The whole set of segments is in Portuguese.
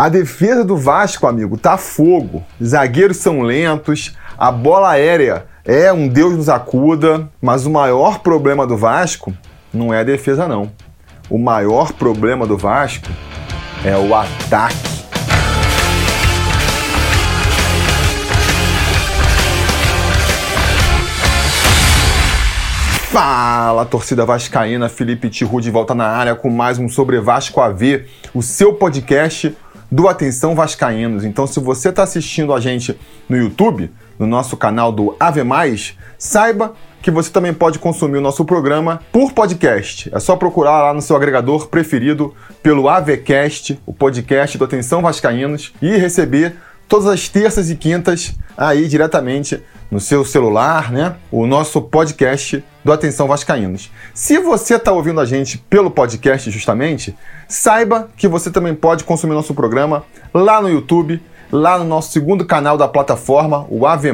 A defesa do Vasco, amigo, tá fogo. Zagueiros são lentos, a bola aérea é um Deus nos acuda, mas o maior problema do Vasco não é a defesa, não. O maior problema do Vasco é o ataque. Fala, torcida vascaína, Felipe Tiru de volta na área com mais um Sobre Vasco AV, o seu podcast do Atenção Vascaínos. Então, se você está assistindo a gente no YouTube, no nosso canal do Ave Mais, saiba que você também pode consumir o nosso programa por podcast. É só procurar lá no seu agregador preferido pelo AVCast, o podcast do Atenção Vascaínos, e receber todas as terças e quintas aí diretamente no seu celular, né? O nosso podcast do Atenção Vascaínos. Se você está ouvindo a gente pelo podcast justamente, saiba que você também pode consumir nosso programa lá no YouTube, lá no nosso segundo canal da plataforma, o AV+,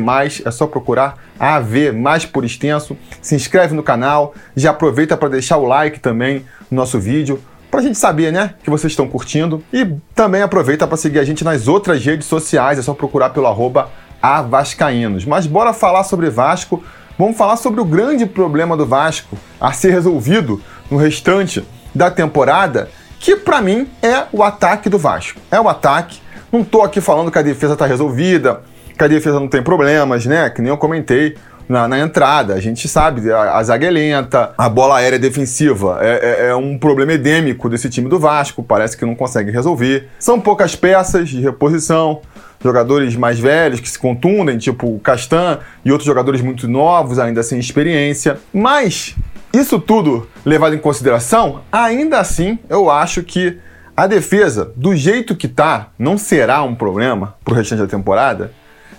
é só procurar AV mais por extenso. Se inscreve no canal, já aproveita para deixar o like também no nosso vídeo, para a gente saber, né, que vocês estão curtindo. E também aproveita para seguir a gente nas outras redes sociais, é só procurar pelo arroba avascaínos. Mas bora falar sobre Vasco, vamos falar sobre o grande problema do Vasco a ser resolvido no restante da temporada, que para mim é o ataque do Vasco. É o ataque. Não tô aqui falando que a defesa está resolvida, que a defesa não tem problemas, né? Que nem eu comentei na, na, entrada. A gente sabe, a, a zaga é lenta, a bola aérea defensiva é, é, é, um problema endêmico desse time do Vasco, parece que não consegue resolver. São poucas peças de reposição, jogadores mais velhos que se contundem, tipo o Castan, e outros jogadores muito novos, ainda sem experiência. Mas, isso tudo levado em consideração, ainda assim eu acho que a defesa, do jeito que tá, não será um problema pro restante da temporada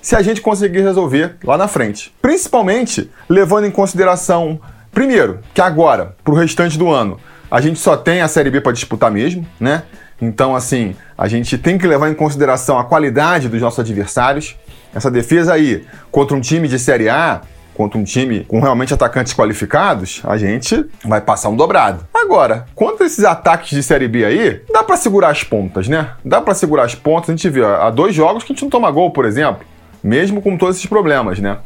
se a gente conseguir resolver lá na frente. Principalmente levando em consideração, primeiro, que agora, para o restante do ano, a gente só tem a Série B para disputar mesmo, né? Então, assim, a gente tem que levar em consideração a qualidade dos nossos adversários. Essa defesa aí, contra um time de Série A, contra um time com realmente atacantes qualificados, a gente vai passar um dobrado. Agora, contra esses ataques de Série B aí, dá para segurar as pontas, né? Dá para segurar as pontas. A gente vê há dois jogos que a gente não toma gol, por exemplo mesmo com todos esses problemas, né?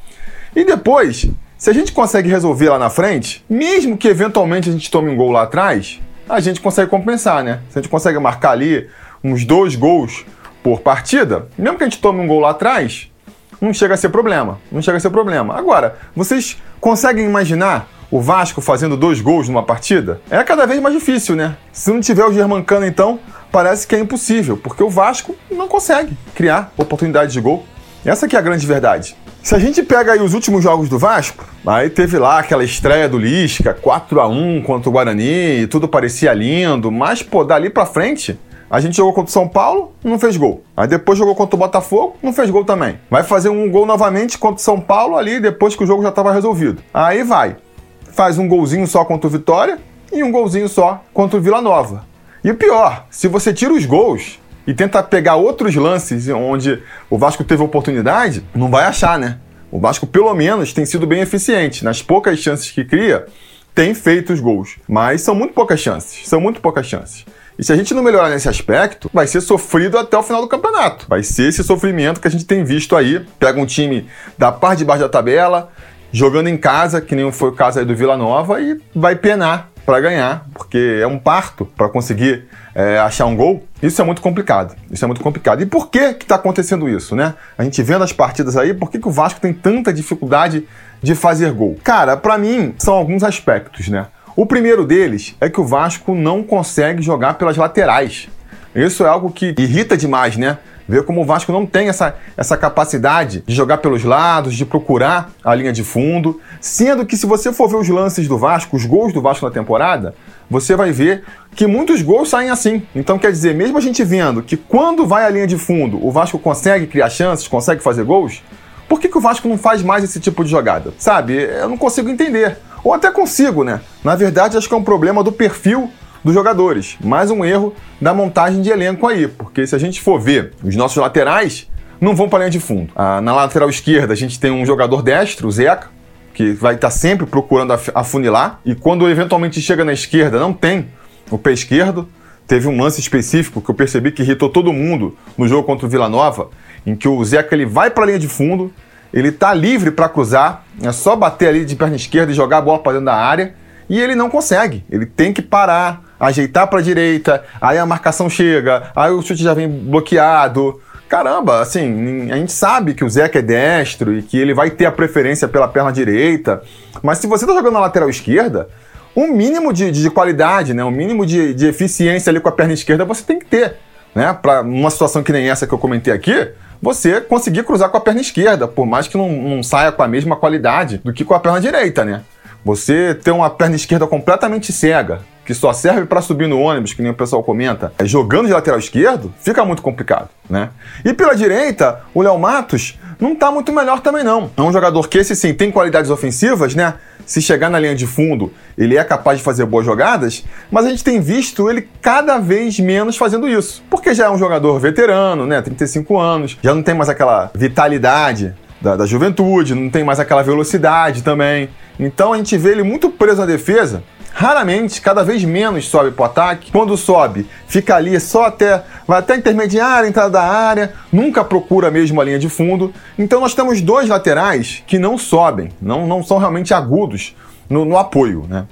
E depois, se a gente consegue resolver lá na frente, mesmo que eventualmente a gente tome um gol lá atrás, a gente consegue compensar, né? Se a gente consegue marcar ali uns dois gols por partida, mesmo que a gente tome um gol lá atrás, não chega a ser problema. Não chega a ser problema. Agora, vocês conseguem imaginar o Vasco fazendo dois gols numa partida? É cada vez mais difícil, né? Se não tiver o Germancano, então, parece que é impossível, porque o Vasco não consegue criar oportunidade de gol. Essa que é a grande verdade. Se a gente pega aí os últimos jogos do Vasco, aí teve lá aquela estreia do Lisca, 4 a 1 contra o Guarani, tudo parecia lindo, mas pô, dali pra frente, a gente jogou contra o São Paulo, não fez gol. Aí depois jogou contra o Botafogo, não fez gol também. Vai fazer um gol novamente contra o São Paulo ali, depois que o jogo já estava resolvido. Aí vai. Faz um golzinho só contra o Vitória e um golzinho só contra o Vila Nova. E o pior, se você tira os gols, e tenta pegar outros lances onde o Vasco teve oportunidade, não vai achar, né? O Vasco, pelo menos, tem sido bem eficiente. Nas poucas chances que cria, tem feito os gols. Mas são muito poucas chances. São muito poucas chances. E se a gente não melhorar nesse aspecto, vai ser sofrido até o final do campeonato. Vai ser esse sofrimento que a gente tem visto aí. Pega um time da parte de baixo da tabela, jogando em casa, que nem foi o caso aí do Vila Nova, e vai penar para ganhar, porque é um parto para conseguir é, achar um gol. Isso é muito complicado. Isso é muito complicado. E por que que está acontecendo isso, né? A gente vendo as partidas aí, por que, que o Vasco tem tanta dificuldade de fazer gol? Cara, para mim são alguns aspectos, né? O primeiro deles é que o Vasco não consegue jogar pelas laterais. Isso é algo que irrita demais, né? Ver como o Vasco não tem essa, essa capacidade de jogar pelos lados, de procurar a linha de fundo. Sendo que, se você for ver os lances do Vasco, os gols do Vasco na temporada, você vai ver que muitos gols saem assim. Então, quer dizer, mesmo a gente vendo que quando vai a linha de fundo, o Vasco consegue criar chances, consegue fazer gols, por que, que o Vasco não faz mais esse tipo de jogada? Sabe? Eu não consigo entender. Ou até consigo, né? Na verdade, acho que é um problema do perfil dos jogadores. Mais um erro da montagem de elenco aí, porque se a gente for ver os nossos laterais, não vão para a linha de fundo. Ah, na lateral esquerda, a gente tem um jogador destro, o Zeca, que vai estar tá sempre procurando afunilar, e quando eventualmente chega na esquerda, não tem o pé esquerdo. Teve um lance específico que eu percebi que irritou todo mundo no jogo contra o Vila Nova, em que o Zeca ele vai para a linha de fundo, ele tá livre para cruzar, é só bater ali de perna esquerda e jogar a bola para dentro da área, e ele não consegue. Ele tem que parar, ajeitar para a direita, aí a marcação chega, aí o chute já vem bloqueado. Caramba, assim, a gente sabe que o Zeca é destro e que ele vai ter a preferência pela perna direita, mas se você tá jogando na lateral esquerda, um mínimo de, de qualidade, né? um mínimo de, de eficiência ali com a perna esquerda você tem que ter. Né? Para uma situação que nem essa que eu comentei aqui, você conseguir cruzar com a perna esquerda, por mais que não, não saia com a mesma qualidade do que com a perna direita, né? Você ter uma perna esquerda completamente cega, que só serve para subir no ônibus, que nem o pessoal comenta, é, jogando de lateral esquerdo, fica muito complicado, né? E pela direita, o Léo Matos não está muito melhor também não. É um jogador que esse sim tem qualidades ofensivas, né? se chegar na linha de fundo, ele é capaz de fazer boas jogadas, mas a gente tem visto ele cada vez menos fazendo isso. Porque já é um jogador veterano, né? 35 anos, já não tem mais aquela vitalidade da, da juventude, não tem mais aquela velocidade também. Então a gente vê ele muito preso na defesa raramente, cada vez menos sobe para o ataque. Quando sobe, fica ali só até, vai até intermediária, entrada da área, nunca procura mesmo a linha de fundo. Então nós temos dois laterais que não sobem, não, não são realmente agudos no, no apoio, né?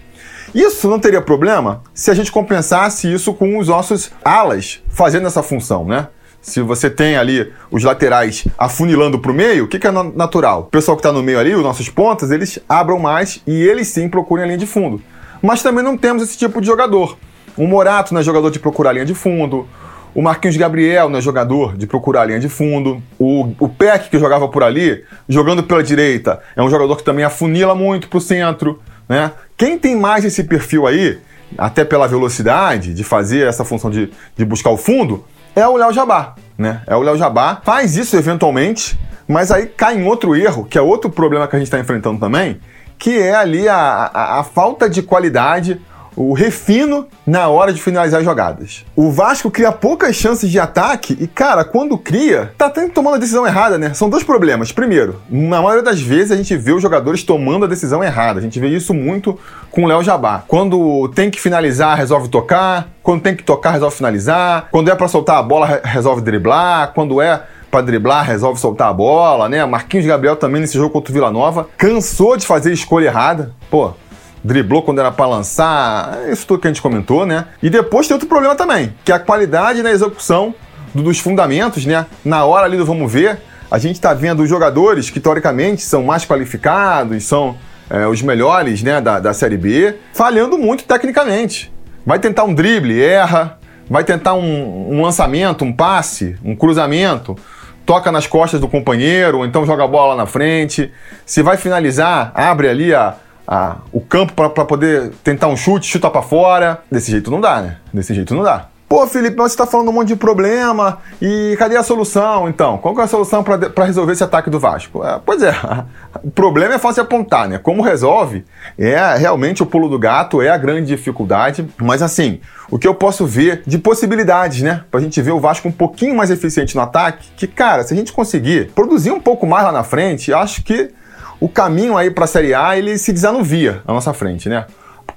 Isso não teria problema se a gente compensasse isso com os nossos alas fazendo essa função, né? Se você tem ali os laterais afunilando para o meio, o que, que, é natural? O pessoal que está no meio ali, os nossos pontas, eles abram mais e eles sim procurem a linha de fundo mas também não temos esse tipo de jogador. O Morato não é jogador de procurar linha de fundo. O Marquinhos Gabriel não é jogador de procurar linha de fundo. O, o Peck, que jogava por ali, jogando pela direita, é um jogador que também afunila muito para o centro. Né? Quem tem mais esse perfil aí, até pela velocidade de fazer essa função de, de buscar o fundo, é o Léo Jabá. Né? É o Léo Jabá. Faz isso eventualmente, mas aí cai em outro erro, que é outro problema que a gente está enfrentando também, que é ali a, a, a falta de qualidade o refino na hora de finalizar as jogadas. O Vasco cria poucas chances de ataque e, cara, quando cria, tá sempre tomando a decisão errada, né? São dois problemas. Primeiro, na maioria das vezes a gente vê os jogadores tomando a decisão errada. A gente vê isso muito com o Léo Jabá. Quando tem que finalizar, resolve tocar. Quando tem que tocar, resolve finalizar. Quando é para soltar a bola, resolve driblar. Quando é para driblar, resolve soltar a bola, né? Marquinhos Gabriel também nesse jogo contra o Vila Nova cansou de fazer escolha errada. Pô, driblou quando era para lançar, isso tudo que a gente comentou, né? E depois tem outro problema também, que é a qualidade na execução dos fundamentos, né? Na hora ali do vamos ver, a gente está vendo os jogadores que teoricamente são mais qualificados, são é, os melhores né, da, da Série B, falhando muito tecnicamente. Vai tentar um drible, erra. Vai tentar um, um lançamento, um passe, um cruzamento, toca nas costas do companheiro, ou então joga a bola lá na frente. Se vai finalizar, abre ali a, a, o campo para poder tentar um chute, chuta para fora. Desse jeito não dá, né? Desse jeito não dá. Pô, Felipe, mas você está falando um monte de problema e cadê a solução então? Qual é a solução para resolver esse ataque do Vasco? É, pois é, o problema é fácil apontar, né? Como resolve é realmente o pulo do gato, é a grande dificuldade. Mas assim, o que eu posso ver de possibilidades, né? Para a gente ver o Vasco um pouquinho mais eficiente no ataque, que cara, se a gente conseguir produzir um pouco mais lá na frente, acho que o caminho aí para a Série A ele se desanuvia à nossa frente, né?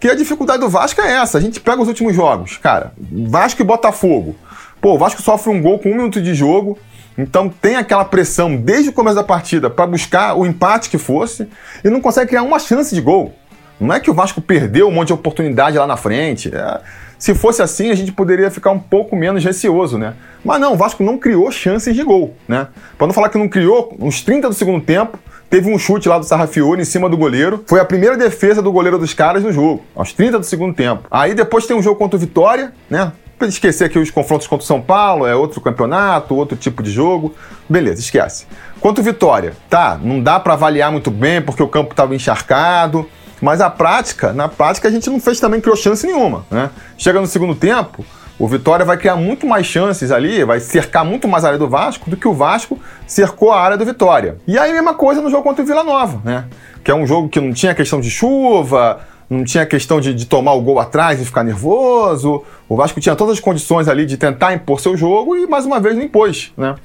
Porque a dificuldade do Vasco é essa. A gente pega os últimos jogos, cara. Vasco e Botafogo. Pô, o Vasco sofre um gol com um minuto de jogo. Então tem aquela pressão desde o começo da partida para buscar o empate que fosse e não consegue criar uma chance de gol. Não é que o Vasco perdeu um monte de oportunidade lá na frente. É... Se fosse assim, a gente poderia ficar um pouco menos receoso, né? Mas não, o Vasco não criou chances de gol, né? Para não falar que não criou, uns 30 do segundo tempo, teve um chute lá do Sarrafiori em cima do goleiro. Foi a primeira defesa do goleiro dos caras no jogo, aos 30 do segundo tempo. Aí depois tem um jogo contra o Vitória, né? Pra esquecer aqui os confrontos contra o São Paulo, é outro campeonato, outro tipo de jogo. Beleza, esquece. Quanto Vitória, tá, não dá para avaliar muito bem porque o campo estava encharcado, mas a prática, na prática a gente não fez também criou chance nenhuma, né? Chega no segundo tempo, o Vitória vai criar muito mais chances ali, vai cercar muito mais a área do Vasco do que o Vasco cercou a área do Vitória. E aí, mesma coisa no jogo contra o Vila Nova, né? Que é um jogo que não tinha questão de chuva, não tinha questão de, de, tomar o gol atrás e ficar nervoso. O Vasco tinha todas as condições ali de tentar impor seu jogo e mais uma vez não impôs, né?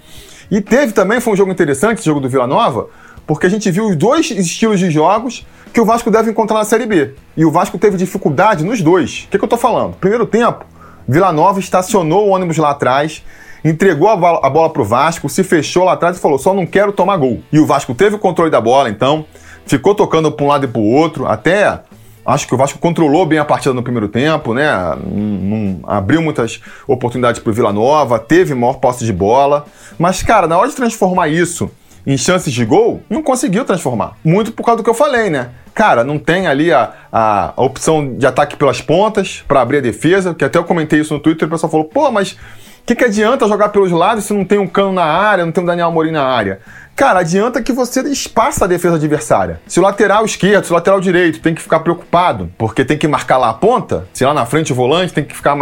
E teve também, foi um jogo interessante, esse jogo do Vila Nova, porque a gente viu os dois estilos de jogos que o Vasco deve encontrar na Série B. E o Vasco teve dificuldade nos dois. O que, que eu tô falando? Primeiro tempo, Vila Nova estacionou o ônibus lá atrás, entregou a bola, a bola pro Vasco, se fechou lá atrás e falou: só não quero tomar gol. E o Vasco teve o controle da bola, então, ficou tocando para um lado e para o outro, até Acho que o Vasco controlou bem a partida no primeiro tempo, né? Não, não abriu muitas oportunidades para o Vila Nova, teve maior posse de bola. Mas, cara, na hora de transformar isso em chances de gol, não conseguiu transformar. Muito por causa do que eu falei, né? Cara, não tem ali a, a, opção de ataque pelas pontas para abrir a defesa, que até eu comentei isso no Twitter e o pessoal falou, pô, mas o que, que adianta jogar pelos lados se não tem um cano na área, não tem um Daniel Amorim na área? Cara, adianta que você espaça a defesa adversária. Se o lateral esquerdo, se o lateral direito tem que ficar preocupado, porque tem que marcar lá a ponta, se lá na frente o volante tem que ficar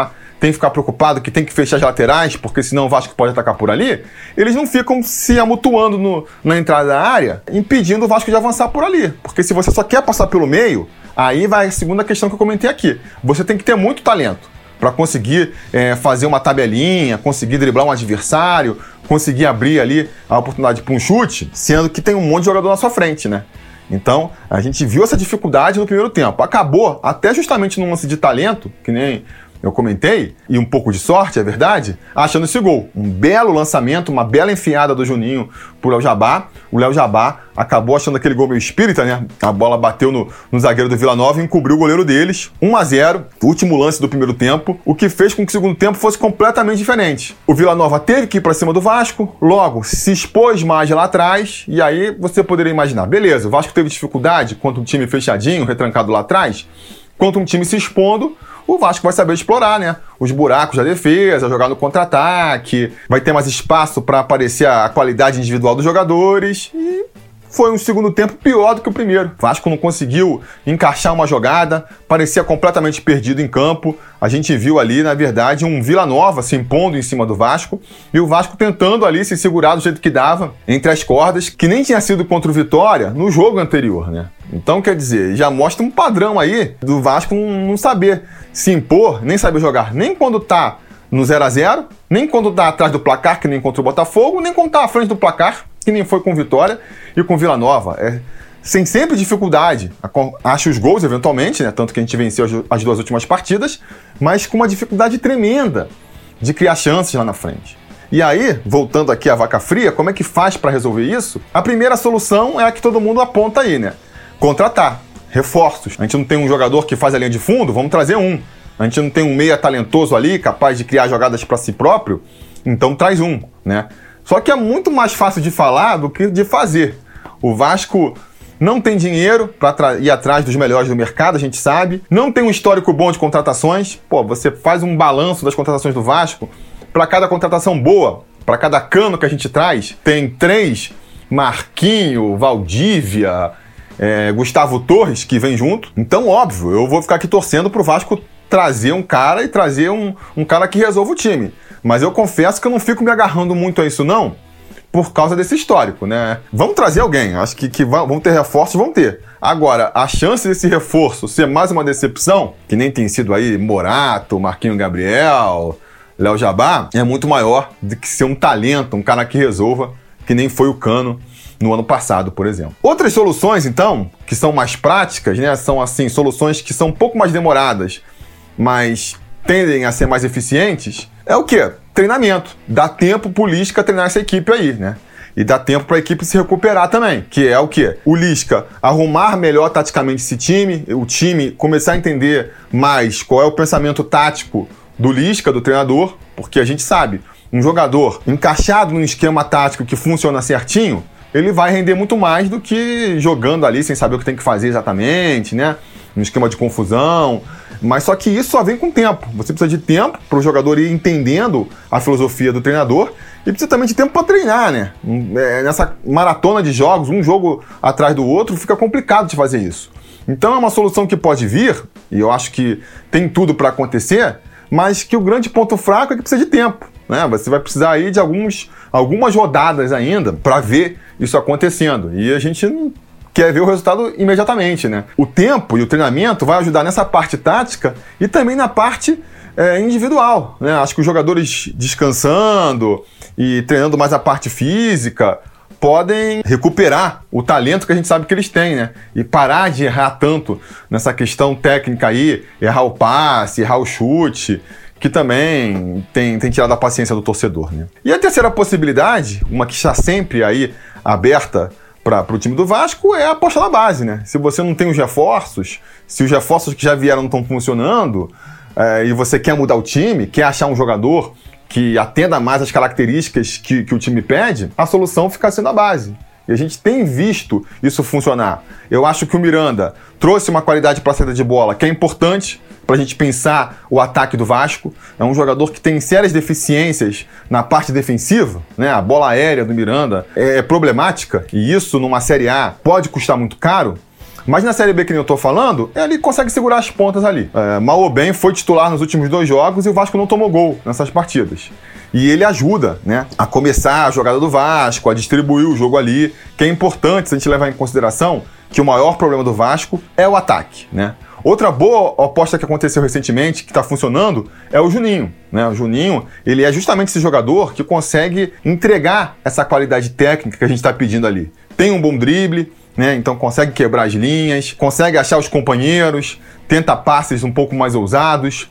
tem que ficar preocupado que tem que fechar as laterais, porque senão o Vasco pode atacar por ali, eles não ficam se amutuando no, na entrada da área, impedindo o Vasco de avançar por ali. Porque se você só quer passar pelo meio, aí vai a segunda questão que eu comentei aqui. Você tem que ter muito talento para conseguir é, fazer uma tabelinha, conseguir driblar um adversário, conseguir abrir ali a oportunidade para um chute, sendo que tem um monte de jogador na sua frente, né? Então, a gente viu essa dificuldade no primeiro tempo. Acabou até justamente num lance de talento, que nem eu comentei, e um pouco de sorte, é verdade, achando esse gol. Um belo lançamento, uma bela enfiada do Juninho pro Léo Jabá. O Léo Jabá acabou achando aquele gol meio espírita, né? A bola bateu no, no zagueiro do Vila Nova e encobriu o goleiro deles. 1 a 0 último lance do primeiro tempo, o que fez com que o segundo tempo fosse completamente diferente. O Vila Nova teve que ir para cima do Vasco, logo se expôs mais lá atrás, e aí você poderia imaginar, beleza, o Vasco teve dificuldade contra um time fechadinho, retrancado lá atrás, contra um time se expondo, o Vasco vai saber explorar, né? Os buracos da defesa, jogar no contra-ataque, vai ter mais espaço para aparecer a qualidade individual dos jogadores e foi um segundo tempo pior do que o primeiro. O Vasco não conseguiu encaixar uma jogada, parecia completamente perdido em campo. A gente viu ali, na verdade, um Vila Nova se impondo em cima do Vasco e o Vasco tentando ali se segurar do jeito que dava entre as cordas, que nem tinha sido contra o Vitória no jogo anterior, né? Então, quer dizer, já mostra um padrão aí do Vasco não saber se impor, nem saber jogar, nem quando tá no 0 a 0 nem quando tá atrás do placar, que nem contra o Botafogo, nem quando tá à frente do placar, que nem foi com Vitória e com Vila Nova. É, sem sempre dificuldade, acha os gols eventualmente, né? Tanto que a gente venceu as duas últimas partidas, mas com uma dificuldade tremenda de criar chances lá na frente. E aí, voltando aqui à vaca fria, como é que faz para resolver isso? A primeira solução é a que todo mundo aponta aí, né? Contratar reforços. A gente não tem um jogador que faz a linha de fundo, vamos trazer um. A gente não tem um meia talentoso ali, capaz de criar jogadas para si próprio, então traz um, né? Só que é muito mais fácil de falar do que de fazer. O Vasco não tem dinheiro para ir atrás dos melhores do mercado, a gente sabe. Não tem um histórico bom de contratações. Pô, você faz um balanço das contratações do Vasco. Para cada contratação boa, para cada cano que a gente traz, tem três: Marquinho, Valdívia, é, Gustavo Torres, que vem junto. Então, óbvio, eu vou ficar aqui torcendo pro Vasco trazer um cara e trazer um, um cara que resolva o time. Mas eu confesso que eu não fico me agarrando muito a isso, não, por causa desse histórico, né? Vamos trazer alguém, acho que, que vão ter reforços, vão ter. Agora, a chance desse reforço ser mais uma decepção, que nem tem sido aí Morato, Marquinho Gabriel, Léo Jabá, é muito maior do que ser um talento, um cara que resolva, que nem foi o Cano no ano passado, por exemplo. Outras soluções, então, que são mais práticas, né, são assim, soluções que são um pouco mais demoradas, mas tendem a ser mais eficientes, é o quê? Treinamento. Dá tempo pro Lisca treinar essa equipe aí, né? E dá tempo para a equipe se recuperar também, que é o quê? O Lisca arrumar melhor taticamente esse time, o time começar a entender mais qual é o pensamento tático do Lisca, do treinador, porque a gente sabe, um jogador encaixado num esquema tático que funciona certinho, ele vai render muito mais do que jogando ali sem saber o que tem que fazer exatamente, né? Um esquema de confusão. Mas só que isso só vem com tempo. Você precisa de tempo para o jogador ir entendendo a filosofia do treinador e precisa também de tempo para treinar, né? É, nessa maratona de jogos, um jogo atrás do outro, fica complicado de fazer isso. Então é uma solução que pode vir, e eu acho que tem tudo para acontecer, mas que o grande ponto fraco é que precisa de tempo. Né? Você vai precisar aí de alguns, algumas rodadas ainda para ver isso acontecendo. E a gente não quer ver o resultado imediatamente, né? O tempo e o treinamento vai ajudar nessa parte tática e também na parte é, individual, né? Acho que os jogadores descansando e treinando mais a parte física podem recuperar o talento que a gente sabe que eles têm, né? E parar de errar tanto nessa questão técnica aí, errar o passe, errar o chute, que também tem, tem tirado a paciência do torcedor. Né? E a terceira possibilidade, uma que está sempre aí aberta para o time do Vasco, é a aposta na base. Né? Se você não tem os reforços, se os reforços que já vieram não estão funcionando, é, e você quer mudar o time, quer achar um jogador que atenda mais às características que, que o time pede, a solução fica sendo a base. E a gente tem visto isso funcionar. Eu acho que o Miranda trouxe uma qualidade para a saída de bola que é importante para a gente pensar o ataque do Vasco. É um jogador que tem sérias deficiências na parte defensiva, né? A bola aérea do Miranda é, é problemática e isso numa Série A pode custar muito caro. Mas na Série B que eu tô falando, ele consegue segurar as pontas ali. É, mal ou bem, foi titular nos últimos dois jogos e o Vasco não tomou gol nessas partidas. E ele ajuda, né, a começar a jogada do Vasco, a distribuir o jogo ali, que é importante se a gente levar em consideração que o maior problema do Vasco é o ataque, né? Outra boa aposta que aconteceu recentemente, que está funcionando, é o Juninho. Né? O Juninho, ele é justamente esse jogador que consegue entregar essa qualidade técnica que a gente está pedindo ali. Tem um bom drible, né? Então consegue quebrar as linhas, consegue achar os companheiros, tenta passes um pouco mais ousados,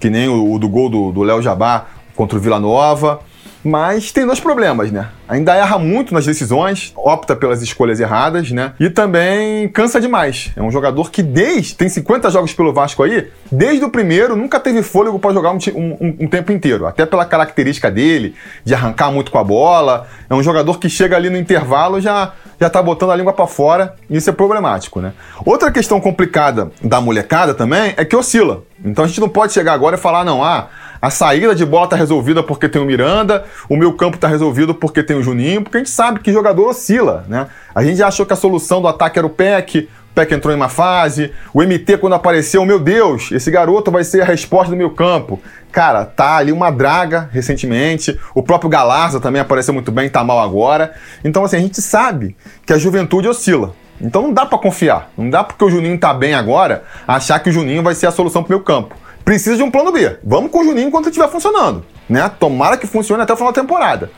que nem o, o do gol do Léo Jabá contra o Vila Nova. Mas tem dois problemas, né? Ainda erra muito nas decisões, opta pelas escolhas erradas, né? E também cansa demais. É um jogador que desde. tem 50 jogos pelo Vasco aí, desde o primeiro nunca teve fôlego para jogar um, um, um, tempo inteiro. Até pela característica dele, de arrancar muito com a bola. É um jogador que chega ali no intervalo já já tá botando a língua para fora, e isso é problemático, né? Outra questão complicada da molecada também é que oscila. Então a gente não pode chegar agora e falar, não, ah, a saída de bola tá resolvida porque tem o Miranda, o meu campo tá resolvido porque tem o Juninho, porque a gente sabe que jogador oscila, né? A gente já achou que a solução do ataque era o PEC, o PEC entrou em uma fase, o MT quando apareceu, meu Deus, esse garoto vai ser a resposta do meu campo. Cara, tá ali uma draga recentemente, o próprio Galarza também apareceu muito bem, tá mal agora. Então assim, a gente sabe que a juventude oscila. Então não dá para confiar, não dá porque o Juninho tá bem agora, achar que o Juninho vai ser a solução pro meu campo precisa de um plano B. Vamos com o Juninho enquanto estiver funcionando. Né? Tomara que funcione até o final da temporada.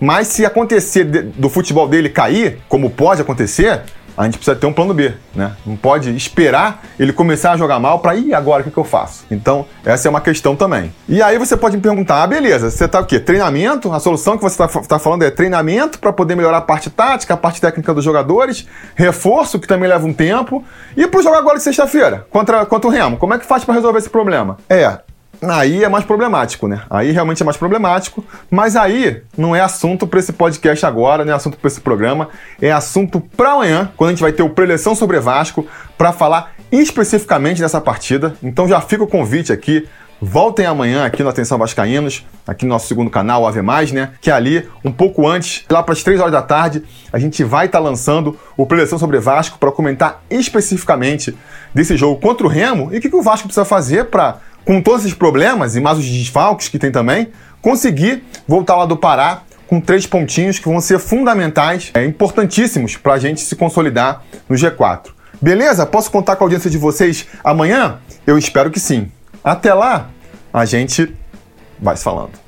Mas se acontecer do futebol dele cair, como pode acontecer, a gente precisa ter um plano B, né? Não pode esperar ele começar a jogar mal para ir agora o que, que, eu faço. Então, essa é uma questão também. E aí você pode me perguntar, ah, beleza, você tá o quê? Treinamento? A solução que você está tá falando é treinamento para poder melhorar a parte tática, a parte técnica dos jogadores, reforço, que também leva um tempo, e para jogar agora de sexta-feira contra, contra o Remo. Como é que faz para resolver esse problema? É, Aí é mais problemático, né? Aí realmente é mais problemático, mas aí não é assunto para esse podcast agora, não é assunto para esse programa, é assunto para amanhã, quando a gente vai ter o Preleção sobre Vasco, para falar especificamente dessa partida. Então já fica o convite aqui, voltem amanhã aqui no Atenção Vascaínos, aqui no nosso segundo canal, Ave Mais, né? Que é ali, um pouco antes, lá para as 3 horas da tarde, a gente vai estar tá lançando o Preleção sobre Vasco para comentar especificamente desse jogo contra o Remo e o que, que o Vasco precisa fazer para com todos esses problemas e mais os desfalques que tem também, conseguir voltar lá do Pará com três pontinhos que vão ser fundamentais, é, importantíssimos para a gente se consolidar no G4. Beleza? Posso contar com a audiência de vocês amanhã? Eu espero que sim. Até lá, a gente vai se falando.